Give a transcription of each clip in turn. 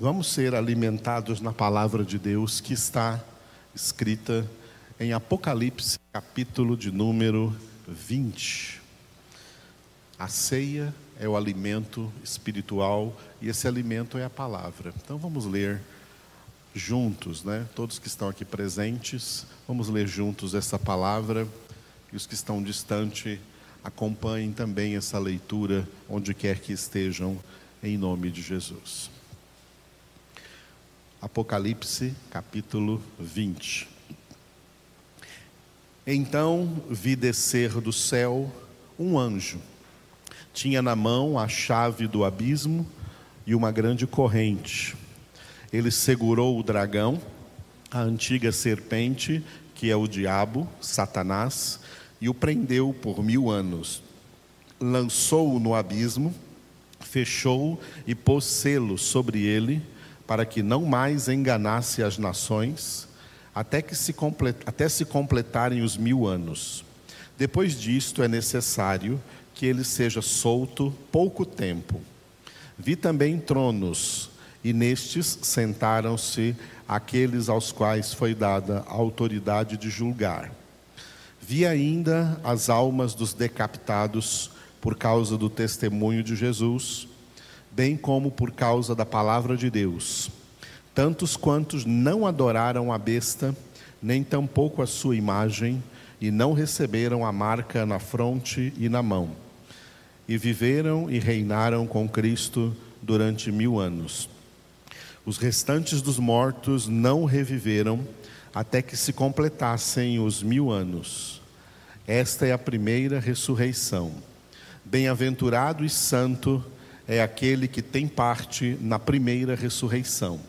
Vamos ser alimentados na palavra de Deus que está escrita em Apocalipse, capítulo de número 20. A ceia é o alimento espiritual e esse alimento é a palavra. Então vamos ler juntos, né? Todos que estão aqui presentes, vamos ler juntos essa palavra e os que estão distante acompanhem também essa leitura onde quer que estejam em nome de Jesus. Apocalipse, capítulo 20. Então vi descer do céu um anjo. Tinha na mão a chave do abismo e uma grande corrente. Ele segurou o dragão, a antiga serpente, que é o diabo, Satanás, e o prendeu por mil anos. Lançou-o no abismo fechou e pôs selo sobre ele, para que não mais enganasse as nações, até, que se, complet... até se completarem os mil anos. Depois disto é necessário que ele seja solto pouco tempo. Vi também tronos, e nestes sentaram-se aqueles aos quais foi dada a autoridade de julgar. Vi ainda as almas dos decapitados por causa do testemunho de Jesus, bem como por causa da palavra de Deus. Tantos quantos não adoraram a besta, nem tampouco a sua imagem, e não receberam a marca na fronte e na mão. E viveram e reinaram com Cristo durante mil anos. Os restantes dos mortos não reviveram até que se completassem os mil anos. Esta é a primeira ressurreição. Bem-aventurado e santo é aquele que tem parte na primeira ressurreição.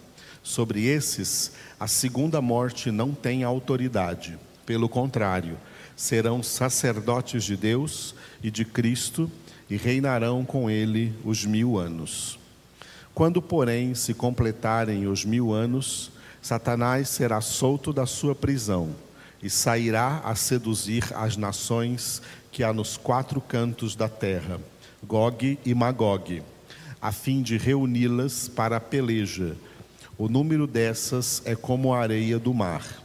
Sobre esses, a segunda morte não tem autoridade. Pelo contrário, serão sacerdotes de Deus e de Cristo e reinarão com ele os mil anos. Quando, porém, se completarem os mil anos, Satanás será solto da sua prisão e sairá a seduzir as nações que há nos quatro cantos da terra, Gog e Magog, a fim de reuni-las para a peleja. O número dessas é como a areia do mar.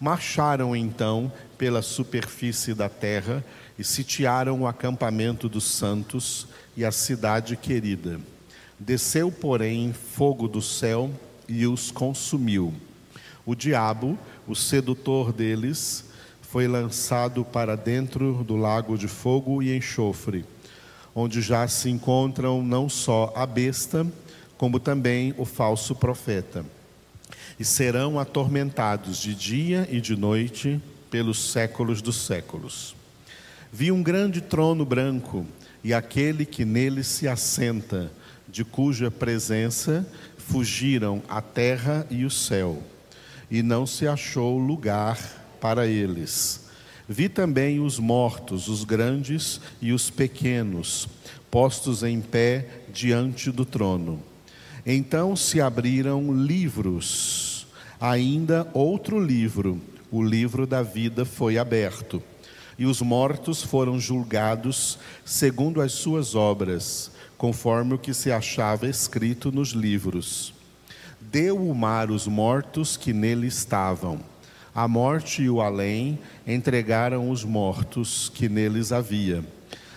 Marcharam então pela superfície da terra e sitiaram o acampamento dos santos e a cidade querida. Desceu, porém, fogo do céu e os consumiu. O diabo, o sedutor deles, foi lançado para dentro do lago de fogo e enxofre, onde já se encontram não só a besta, como também o falso profeta. E serão atormentados de dia e de noite pelos séculos dos séculos. Vi um grande trono branco e aquele que nele se assenta, de cuja presença fugiram a terra e o céu, e não se achou lugar para eles. Vi também os mortos, os grandes e os pequenos, postos em pé diante do trono. Então se abriram livros, ainda outro livro, o livro da vida foi aberto. E os mortos foram julgados segundo as suas obras, conforme o que se achava escrito nos livros. Deu o mar os mortos que nele estavam a morte e o além entregaram os mortos que neles havia,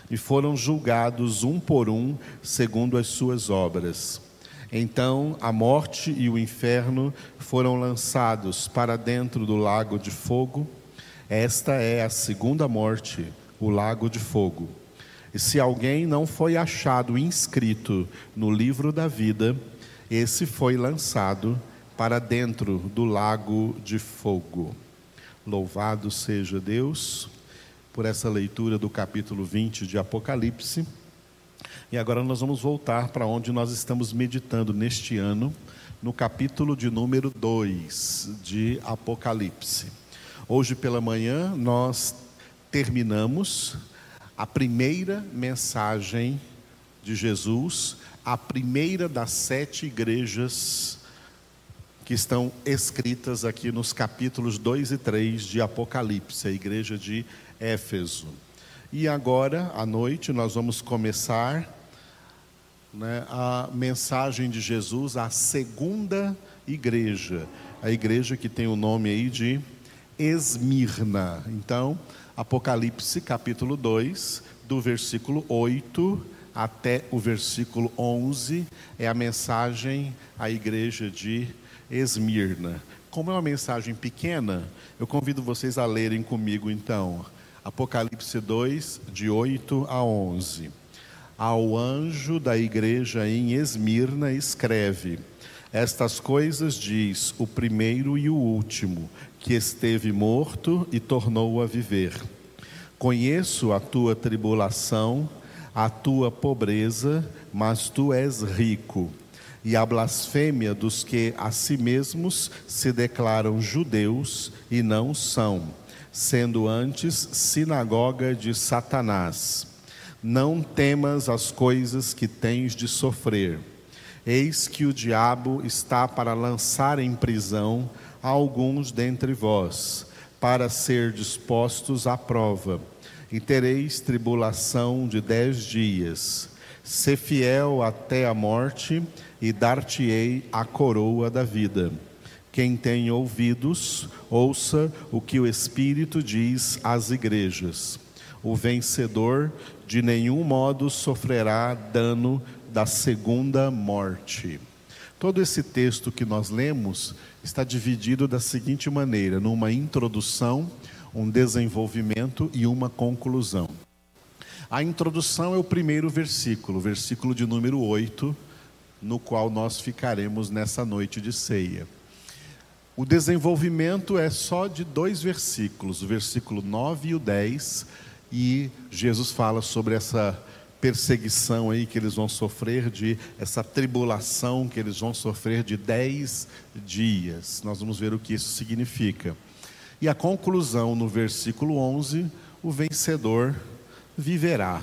e foram julgados um por um, segundo as suas obras. Então a morte e o inferno foram lançados para dentro do lago de fogo. Esta é a segunda morte, o lago de fogo. E se alguém não foi achado inscrito no livro da vida, esse foi lançado para dentro do lago de fogo. Louvado seja Deus por essa leitura do capítulo 20 de Apocalipse. E agora nós vamos voltar para onde nós estamos meditando neste ano, no capítulo de número 2 de Apocalipse. Hoje pela manhã nós terminamos a primeira mensagem de Jesus, a primeira das sete igrejas que estão escritas aqui nos capítulos 2 e 3 de Apocalipse, a igreja de Éfeso. E agora, à noite, nós vamos começar né, a mensagem de Jesus à segunda igreja, a igreja que tem o nome aí de Esmirna. Então, Apocalipse capítulo 2, do versículo 8 até o versículo 11, é a mensagem à igreja de Esmirna. Como é uma mensagem pequena, eu convido vocês a lerem comigo então. Apocalipse 2, de 8 a 11. Ao anjo da igreja em Esmirna, escreve: Estas coisas diz o primeiro e o último, que esteve morto e tornou a viver. Conheço a tua tribulação, a tua pobreza, mas tu és rico, e a blasfêmia dos que a si mesmos se declaram judeus e não são, sendo antes sinagoga de Satanás. Não temas as coisas que tens de sofrer. Eis que o diabo está para lançar em prisão alguns dentre vós, para ser dispostos à prova, e tereis tribulação de dez dias. Se fiel até a morte, e dar-te-ei a coroa da vida. Quem tem ouvidos, ouça o que o Espírito diz às igrejas. O vencedor de nenhum modo sofrerá dano da segunda morte. Todo esse texto que nós lemos está dividido da seguinte maneira: numa introdução, um desenvolvimento e uma conclusão. A introdução é o primeiro versículo, versículo de número 8, no qual nós ficaremos nessa noite de ceia. O desenvolvimento é só de dois versículos, o versículo 9 e o 10, e Jesus fala sobre essa perseguição aí que eles vão sofrer, de essa tribulação que eles vão sofrer de dez dias. Nós vamos ver o que isso significa. E a conclusão no versículo 11: o vencedor viverá,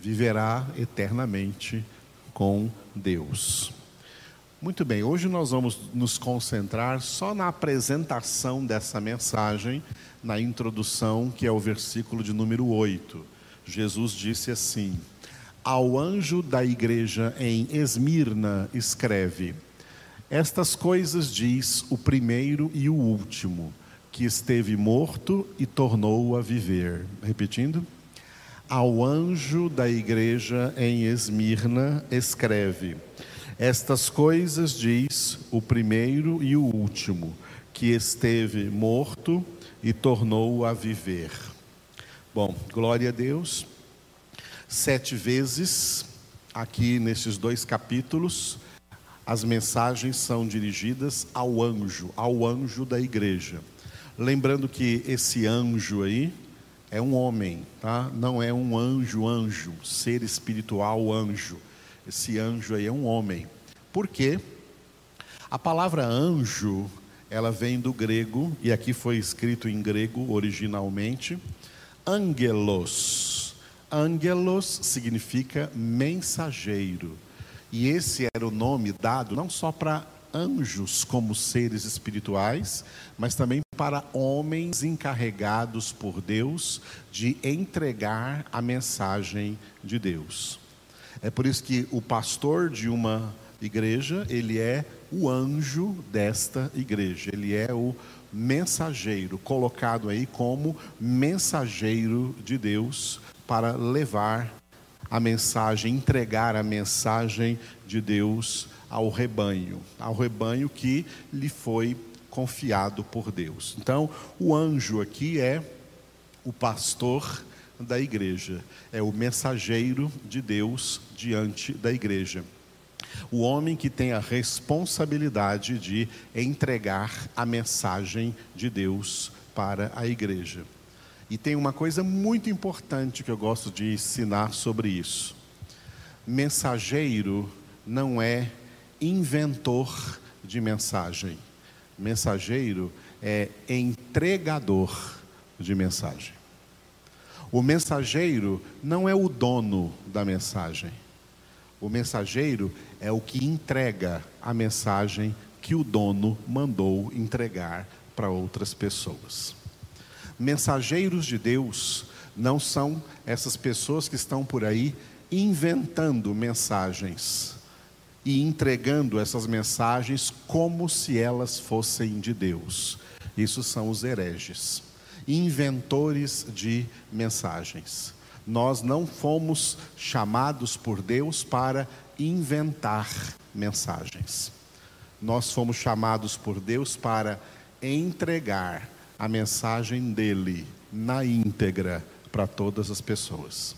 viverá eternamente com Deus. Muito bem, hoje nós vamos nos concentrar só na apresentação dessa mensagem, na introdução, que é o versículo de número 8. Jesus disse assim: Ao anjo da igreja em Esmirna, escreve: Estas coisas diz o primeiro e o último, que esteve morto e tornou a viver. Repetindo. Ao anjo da igreja em Esmirna, escreve: Estas coisas diz o primeiro e o último, que esteve morto e tornou a viver. Bom, glória a Deus. Sete vezes, aqui nesses dois capítulos, as mensagens são dirigidas ao anjo, ao anjo da igreja. Lembrando que esse anjo aí é um homem, tá? Não é um anjo, anjo, ser espiritual, anjo. Esse anjo aí é um homem. Por quê? A palavra anjo, ela vem do grego, e aqui foi escrito em grego originalmente angelos. Angelos significa mensageiro. E esse era o nome dado não só para anjos como seres espirituais, mas também para homens encarregados por Deus de entregar a mensagem de Deus. É por isso que o pastor de uma igreja, ele é o anjo desta igreja, ele é o mensageiro, colocado aí como mensageiro de Deus para levar a mensagem, entregar a mensagem de Deus ao rebanho, ao rebanho que lhe foi confiado por Deus. Então, o anjo aqui é o pastor da igreja, é o mensageiro de Deus diante da igreja o homem que tem a responsabilidade de entregar a mensagem de Deus para a igreja. E tem uma coisa muito importante que eu gosto de ensinar sobre isso. Mensageiro não é inventor de mensagem. Mensageiro é entregador de mensagem. O mensageiro não é o dono da mensagem. O mensageiro é o que entrega a mensagem que o dono mandou entregar para outras pessoas. Mensageiros de Deus não são essas pessoas que estão por aí inventando mensagens e entregando essas mensagens como se elas fossem de Deus. Isso são os hereges, inventores de mensagens. Nós não fomos chamados por Deus para inventar mensagens. Nós fomos chamados por Deus para entregar a mensagem dele na íntegra para todas as pessoas.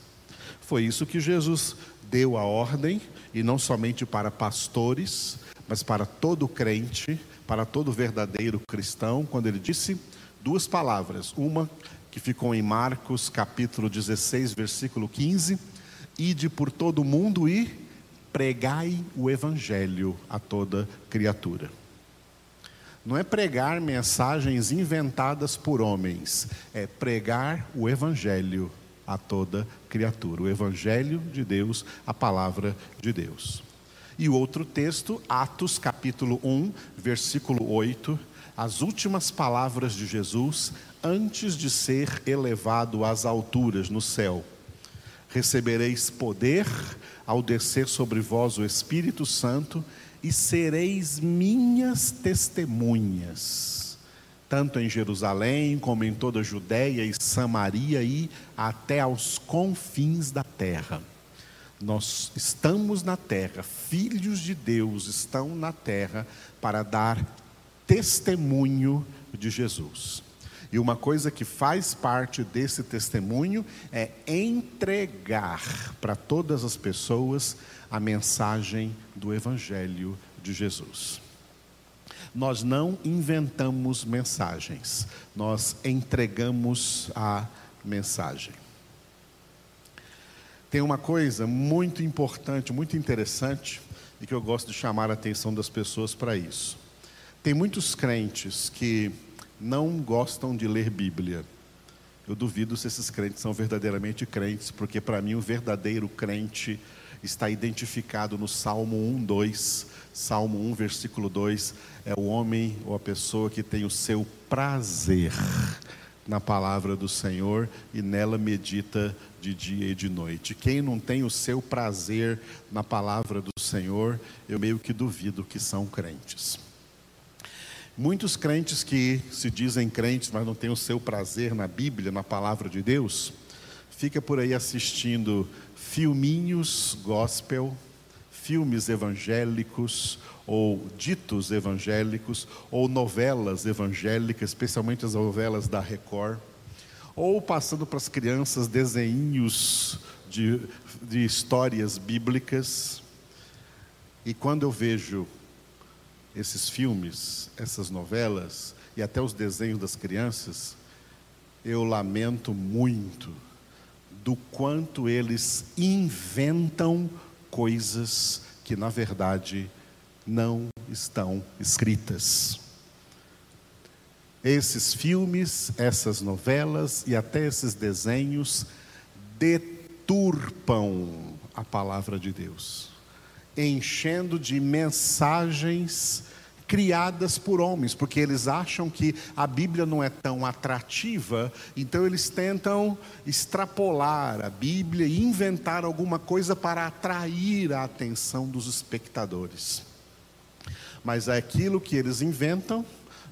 Foi isso que Jesus deu a ordem, e não somente para pastores, mas para todo crente, para todo verdadeiro cristão, quando ele disse duas palavras. Uma que ficou em Marcos capítulo 16, versículo 15: Ide por todo mundo e pregai o evangelho a toda criatura. Não é pregar mensagens inventadas por homens, é pregar o evangelho a toda criatura. O Evangelho de Deus, a palavra de Deus. E o outro texto, Atos capítulo 1, versículo 8, as últimas palavras de Jesus antes de ser elevado às alturas no céu. Recebereis poder ao descer sobre vós o Espírito Santo e sereis minhas testemunhas tanto em Jerusalém como em toda a Judéia e Samaria e até aos confins da terra. Nós estamos na terra, filhos de Deus estão na terra para dar testemunho de Jesus. E uma coisa que faz parte desse testemunho é entregar para todas as pessoas a mensagem do Evangelho de Jesus. Nós não inventamos mensagens, nós entregamos a mensagem. Tem uma coisa muito importante, muito interessante, e que eu gosto de chamar a atenção das pessoas para isso. Tem muitos crentes que não gostam de ler Bíblia. Eu duvido se esses crentes são verdadeiramente crentes, porque para mim o verdadeiro crente está identificado no Salmo 1, 2. Salmo 1, versículo 2 é o homem ou a pessoa que tem o seu prazer na palavra do Senhor e nela medita de dia e de noite. Quem não tem o seu prazer na palavra do Senhor, eu meio que duvido que são crentes. Muitos crentes que se dizem crentes, mas não têm o seu prazer na Bíblia, na palavra de Deus, fica por aí assistindo filminhos gospel, filmes evangélicos ou ditos evangélicos ou novelas evangélicas, especialmente as novelas da Record, ou passando para as crianças desenhos de, de histórias bíblicas. E quando eu vejo esses filmes, essas novelas e até os desenhos das crianças, eu lamento muito do quanto eles inventam coisas que na verdade não estão escritas. Esses filmes, essas novelas e até esses desenhos deturpam a palavra de Deus, enchendo de mensagens criadas por homens, porque eles acham que a Bíblia não é tão atrativa, então eles tentam extrapolar a Bíblia e inventar alguma coisa para atrair a atenção dos espectadores. Mas aquilo que eles inventam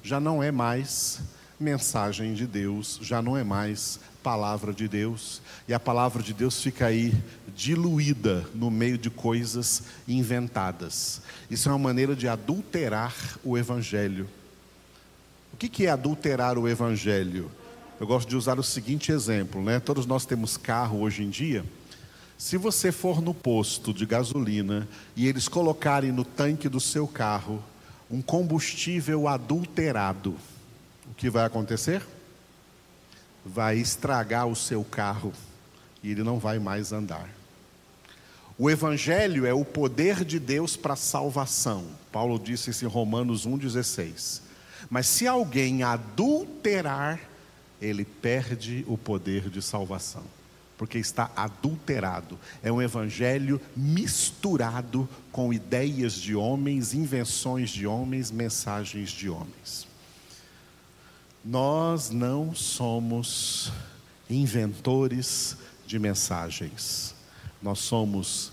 já não é mais mensagem de Deus, já não é mais palavra de Deus, e a palavra de Deus fica aí diluída no meio de coisas inventadas. Isso é uma maneira de adulterar o Evangelho. O que é adulterar o Evangelho? Eu gosto de usar o seguinte exemplo, né? Todos nós temos carro hoje em dia. Se você for no posto de gasolina e eles colocarem no tanque do seu carro um combustível adulterado, o que vai acontecer? Vai estragar o seu carro e ele não vai mais andar. O Evangelho é o poder de Deus para a salvação. Paulo disse isso em Romanos 1,16. Mas se alguém adulterar, ele perde o poder de salvação, porque está adulterado. É um evangelho misturado com ideias de homens, invenções de homens, mensagens de homens. Nós não somos inventores de mensagens. nós somos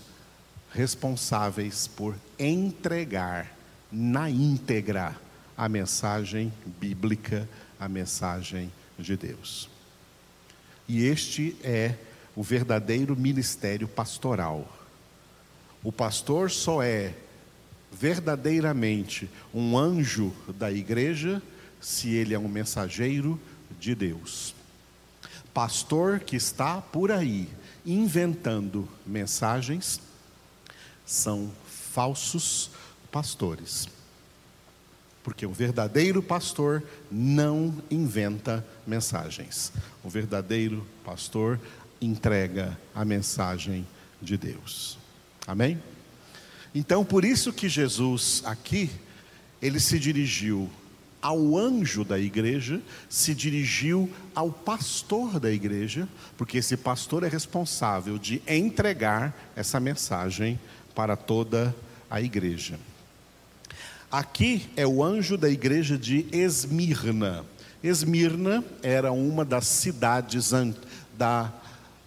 responsáveis por entregar na íntegra a mensagem bíblica, a mensagem de Deus. E este é o verdadeiro ministério pastoral. O pastor só é verdadeiramente um anjo da igreja se ele é um mensageiro de Deus. Pastor que está por aí inventando mensagens são falsos pastores. Porque o verdadeiro pastor não inventa mensagens. O verdadeiro pastor entrega a mensagem de Deus. Amém? Então, por isso que Jesus aqui, ele se dirigiu ao anjo da igreja, se dirigiu ao pastor da igreja, porque esse pastor é responsável de entregar essa mensagem para toda a igreja. Aqui é o anjo da igreja de Esmirna. Esmirna era uma das cidades da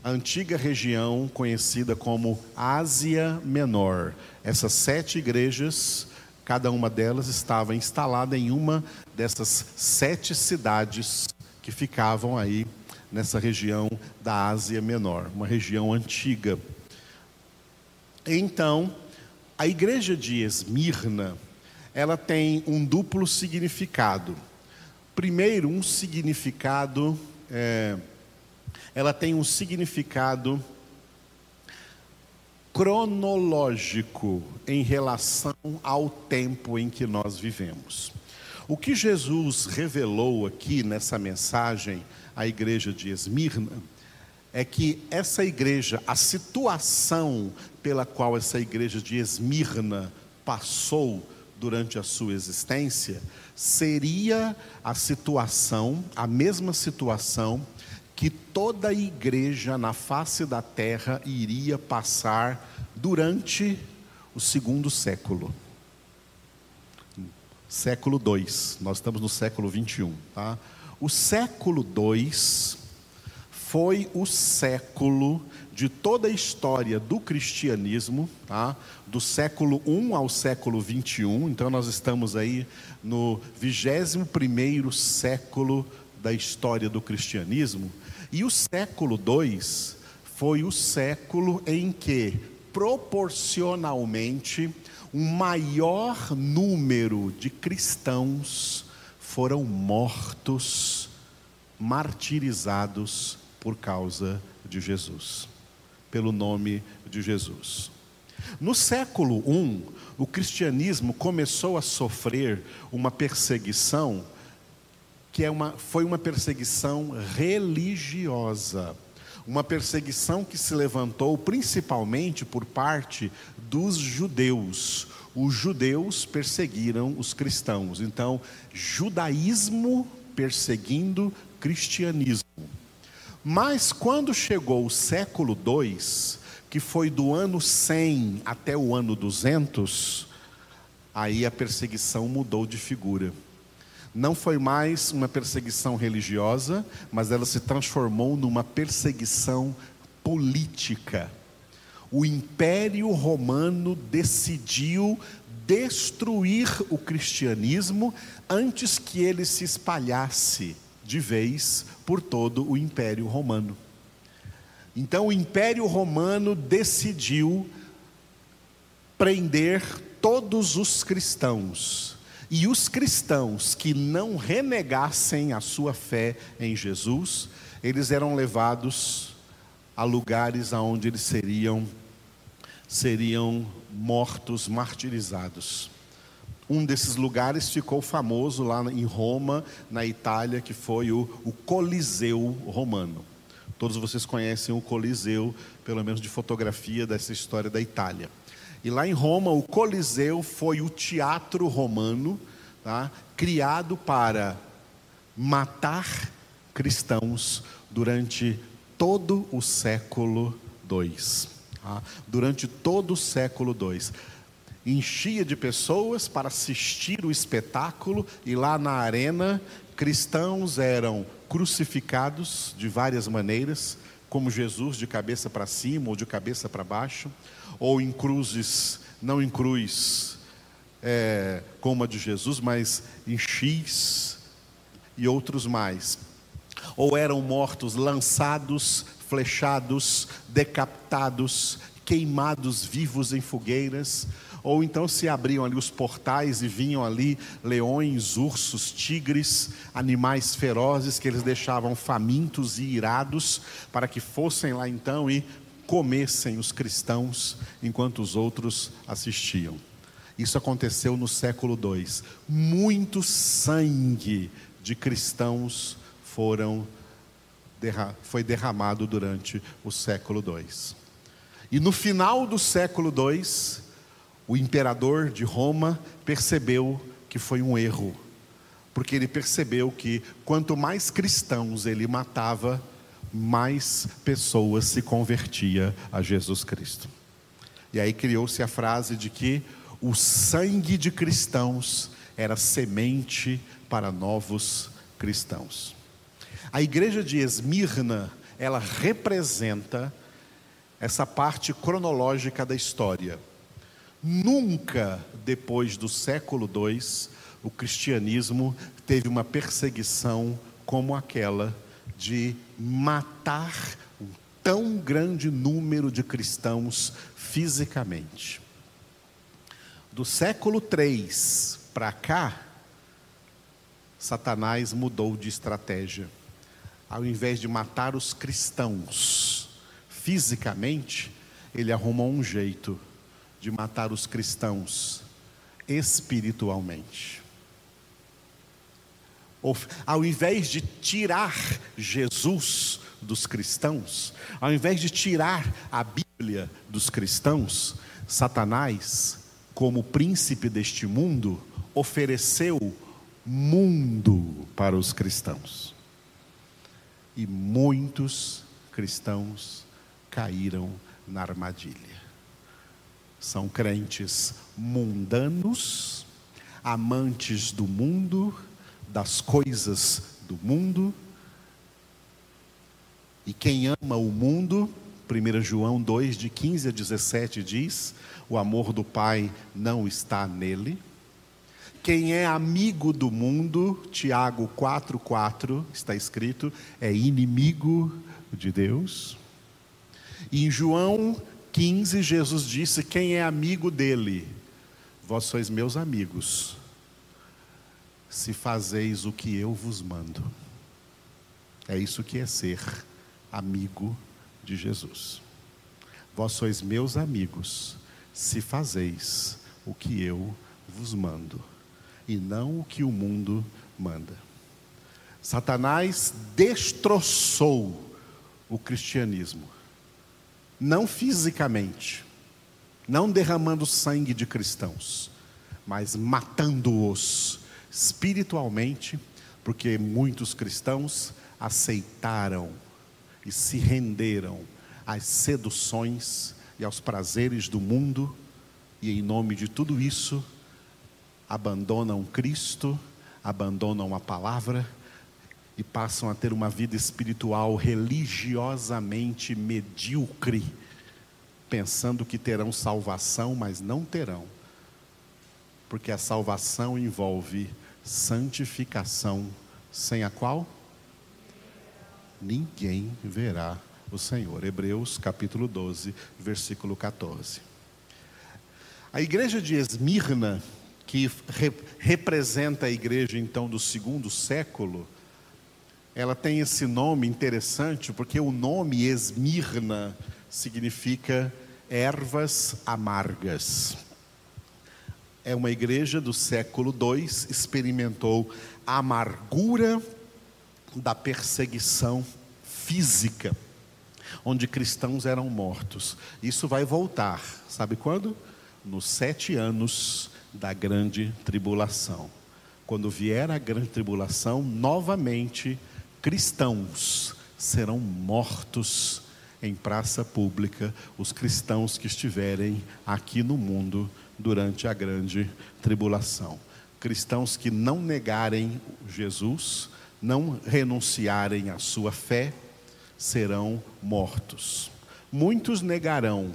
antiga região conhecida como Ásia Menor. Essas sete igrejas, cada uma delas estava instalada em uma dessas sete cidades que ficavam aí nessa região da Ásia Menor, uma região antiga. Então, a igreja de Esmirna, ela tem um duplo significado. Primeiro, um significado, é, ela tem um significado cronológico em relação ao tempo em que nós vivemos. O que Jesus revelou aqui nessa mensagem à igreja de Esmirna é que essa igreja, a situação pela qual essa igreja de Esmirna passou durante a sua existência, seria a situação, a mesma situação que toda igreja na face da terra iria passar durante o segundo século. Século 2, nós estamos no século 21. Tá? O século 2 foi o século de toda a história do cristianismo, tá? do século 1 ao século 21, então nós estamos aí no 21 século da história do cristianismo, e o século 2 foi o século em que, proporcionalmente, um maior número de cristãos foram mortos, martirizados por causa de Jesus, pelo nome de Jesus. No século I, o cristianismo começou a sofrer uma perseguição que é uma, foi uma perseguição religiosa uma perseguição que se levantou principalmente por parte dos judeus. Os judeus perseguiram os cristãos. Então, judaísmo perseguindo cristianismo. Mas quando chegou o século II, que foi do ano 100 até o ano 200, aí a perseguição mudou de figura não foi mais uma perseguição religiosa, mas ela se transformou numa perseguição política. O Império Romano decidiu destruir o cristianismo antes que ele se espalhasse de vez por todo o Império Romano. Então o Império Romano decidiu prender todos os cristãos e os cristãos que não renegassem a sua fé em Jesus, eles eram levados a lugares aonde eles seriam seriam mortos, martirizados. Um desses lugares ficou famoso lá em Roma, na Itália, que foi o, o Coliseu Romano. Todos vocês conhecem o Coliseu, pelo menos de fotografia dessa história da Itália. E lá em Roma, o Coliseu foi o teatro romano, tá? criado para matar cristãos durante todo o século II. Tá? Durante todo o século II. Enchia de pessoas para assistir o espetáculo, e lá na arena, cristãos eram crucificados de várias maneiras, como Jesus, de cabeça para cima ou de cabeça para baixo, ou em cruzes, não em cruz é, como a de Jesus, mas em X e outros mais. Ou eram mortos lançados, flechados, decapitados, queimados vivos em fogueiras, ou então se abriam ali os portais e vinham ali leões, ursos, tigres, animais ferozes que eles deixavam famintos e irados para que fossem lá então e comessem os cristãos enquanto os outros assistiam. Isso aconteceu no século II. Muito sangue de cristãos foram foi derramado durante o século II. E no final do século II, o imperador de Roma percebeu que foi um erro, porque ele percebeu que quanto mais cristãos ele matava, mais pessoas se convertia a Jesus Cristo. E aí criou-se a frase de que o sangue de cristãos era semente para novos cristãos. A igreja de Esmirna, ela representa essa parte cronológica da história. Nunca depois do século II o cristianismo teve uma perseguição como aquela de matar um tão grande número de cristãos fisicamente. Do século III para cá, Satanás mudou de estratégia. Ao invés de matar os cristãos fisicamente, ele arrumou um jeito de matar os cristãos espiritualmente. Ao invés de tirar Jesus dos cristãos, ao invés de tirar a Bíblia dos cristãos, Satanás, como príncipe deste mundo, ofereceu mundo para os cristãos. E muitos cristãos caíram na armadilha são crentes mundanos, amantes do mundo, das coisas do mundo. E quem ama o mundo, 1 João 2, de 15 a 17 diz: o amor do Pai não está nele. Quem é amigo do mundo, Tiago 4,4 está escrito, é inimigo de Deus. E em João 15, Jesus disse: Quem é amigo dele? Vós sois meus amigos, se fazeis o que eu vos mando. É isso que é ser amigo de Jesus. Vós sois meus amigos, se fazeis o que eu vos mando, e não o que o mundo manda. Satanás destroçou o cristianismo não fisicamente, não derramando sangue de cristãos, mas matando-os espiritualmente, porque muitos cristãos aceitaram e se renderam às seduções e aos prazeres do mundo, e em nome de tudo isso, abandonam Cristo, abandonam a palavra e passam a ter uma vida espiritual religiosamente medíocre, pensando que terão salvação, mas não terão, porque a salvação envolve santificação, sem a qual ninguém verá o Senhor. Hebreus capítulo 12, versículo 14. A igreja de Esmirna, que re representa a igreja então do segundo século, ela tem esse nome interessante porque o nome Esmirna significa ervas amargas. É uma igreja do século II, experimentou a amargura da perseguição física, onde cristãos eram mortos. Isso vai voltar, sabe quando? Nos sete anos da grande tribulação. Quando vier a grande tribulação, novamente cristãos serão mortos em praça pública, os cristãos que estiverem aqui no mundo durante a grande tribulação. Cristãos que não negarem Jesus, não renunciarem à sua fé, serão mortos. Muitos negarão,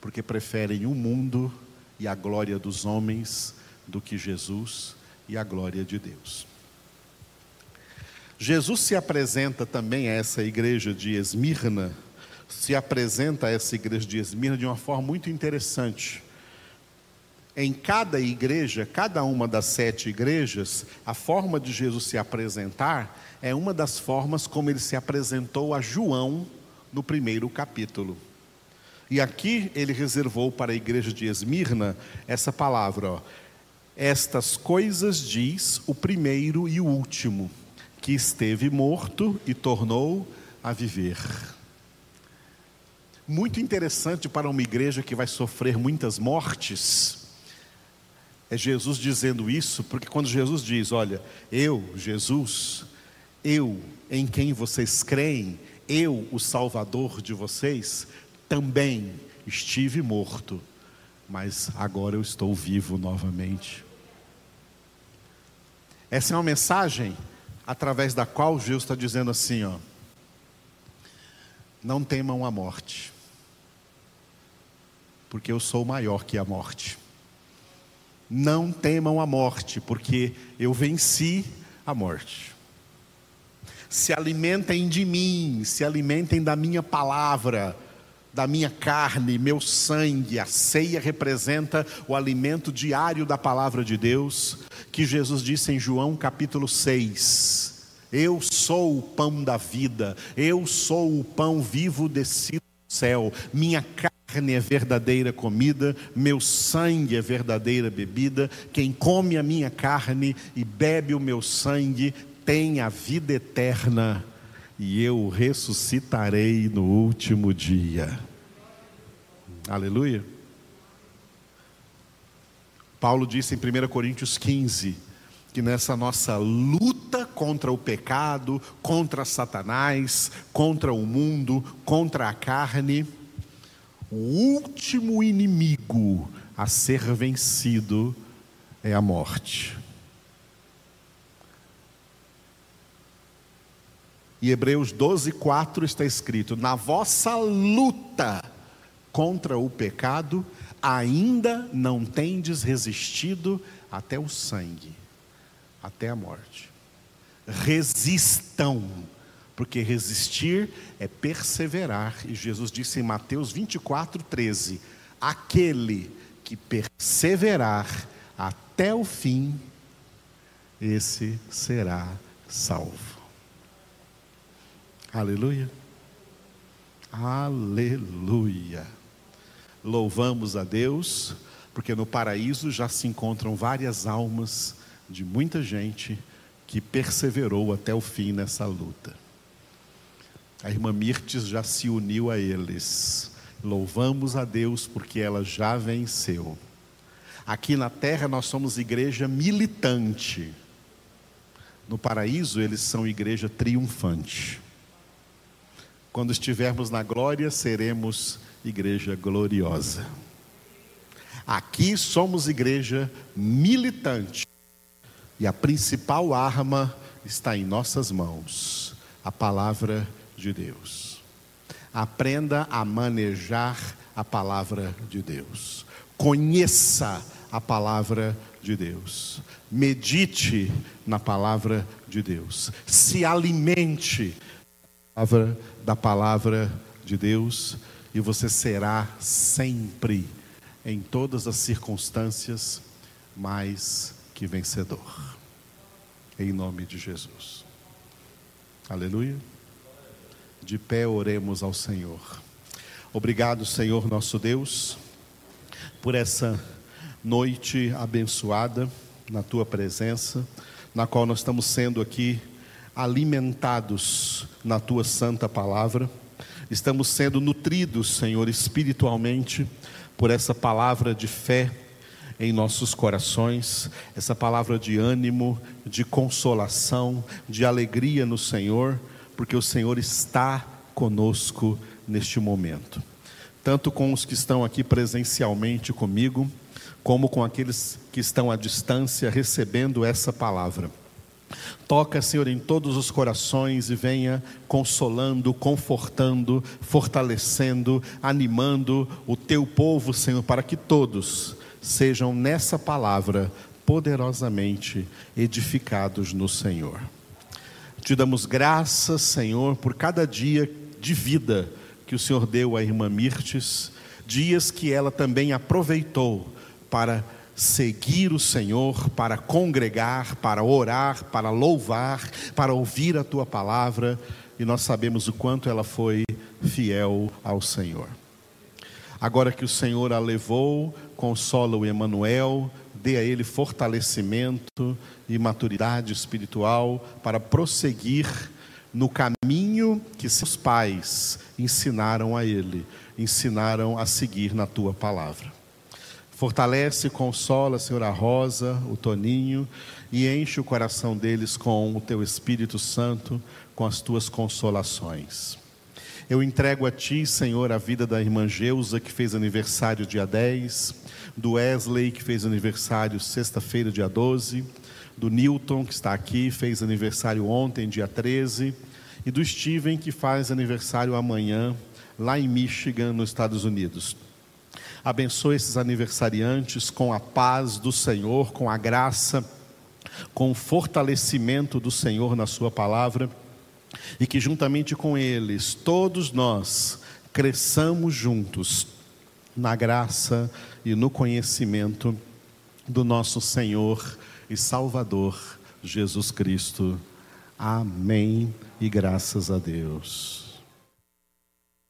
porque preferem o mundo e a glória dos homens do que Jesus e a glória de Deus. Jesus se apresenta também a essa igreja de Esmirna, se apresenta a essa igreja de Esmirna de uma forma muito interessante. Em cada igreja, cada uma das sete igrejas, a forma de Jesus se apresentar é uma das formas como ele se apresentou a João no primeiro capítulo. E aqui ele reservou para a igreja de Esmirna essa palavra: ó, Estas coisas diz o primeiro e o último, que esteve morto e tornou a viver. Muito interessante para uma igreja que vai sofrer muitas mortes é Jesus dizendo isso, porque quando Jesus diz: Olha, eu, Jesus, eu em quem vocês creem, eu, o Salvador de vocês, também estive morto, mas agora eu estou vivo novamente. Essa é uma mensagem através da qual Jesus está dizendo assim: ó, não temam a morte, porque eu sou maior que a morte. Não temam a morte, porque eu venci a morte. Se alimentem de mim, se alimentem da minha palavra, da minha carne, meu sangue. A ceia representa o alimento diário da palavra de Deus, que Jesus disse em João capítulo 6. Eu sou o pão da vida, eu sou o pão vivo descido do céu, minha carne é verdadeira comida, meu sangue é verdadeira bebida. Quem come a minha carne e bebe o meu sangue tem a vida eterna, e eu ressuscitarei no último dia. Aleluia. Paulo disse em 1 Coríntios 15 que nessa nossa luta contra o pecado, contra Satanás, contra o mundo, contra a carne, o último inimigo a ser vencido é a morte. E Hebreus 12, 4 está escrito: Na vossa luta contra o pecado, ainda não tendes resistido até o sangue, até a morte. Resistam porque resistir é perseverar. E Jesus disse em Mateus 24, 13: Aquele que perseverar até o fim, esse será salvo. Aleluia. Aleluia. Louvamos a Deus, porque no paraíso já se encontram várias almas de muita gente que perseverou até o fim nessa luta. A irmã Mirtes já se uniu a eles. Louvamos a Deus porque ela já venceu. Aqui na terra nós somos igreja militante. No paraíso eles são igreja triunfante. Quando estivermos na glória, seremos igreja gloriosa. Aqui somos igreja militante. E a principal arma está em nossas mãos a palavra de de Deus. Aprenda a manejar a palavra de Deus. Conheça a palavra de Deus. Medite na palavra de Deus. Se alimente da palavra de Deus e você será sempre, em todas as circunstâncias, mais que vencedor. Em nome de Jesus. Aleluia. De pé oremos ao Senhor. Obrigado, Senhor nosso Deus, por essa noite abençoada na tua presença, na qual nós estamos sendo aqui alimentados na tua santa palavra. Estamos sendo nutridos, Senhor, espiritualmente por essa palavra de fé em nossos corações, essa palavra de ânimo, de consolação, de alegria no Senhor porque o Senhor está conosco neste momento. Tanto com os que estão aqui presencialmente comigo, como com aqueles que estão à distância recebendo essa palavra. Toca, Senhor, em todos os corações e venha consolando, confortando, fortalecendo, animando o teu povo, Senhor, para que todos sejam nessa palavra poderosamente edificados no Senhor. Te damos graças, Senhor, por cada dia de vida que o Senhor deu à irmã Mirtes, dias que ela também aproveitou para seguir o Senhor, para congregar, para orar, para louvar, para ouvir a tua palavra, e nós sabemos o quanto ela foi fiel ao Senhor. Agora que o Senhor a levou, consola o Emanuel, dê a ele fortalecimento e maturidade espiritual para prosseguir no caminho que seus pais ensinaram a ele, ensinaram a seguir na tua palavra. Fortalece e consola, Senhor, a Rosa, o Toninho, e enche o coração deles com o teu Espírito Santo, com as tuas consolações. Eu entrego a ti, Senhor, a vida da irmã Geusa, que fez aniversário dia 10, do Wesley, que fez aniversário sexta-feira, dia 12, do Newton, que está aqui, fez aniversário ontem, dia 13, e do Steven, que faz aniversário amanhã, lá em Michigan, nos Estados Unidos. Abençoe esses aniversariantes com a paz do Senhor, com a graça, com o fortalecimento do Senhor na Sua palavra, e que juntamente com eles, todos nós, cresçamos juntos na graça e no conhecimento do nosso Senhor e Salvador Jesus Cristo. Amém e graças a Deus.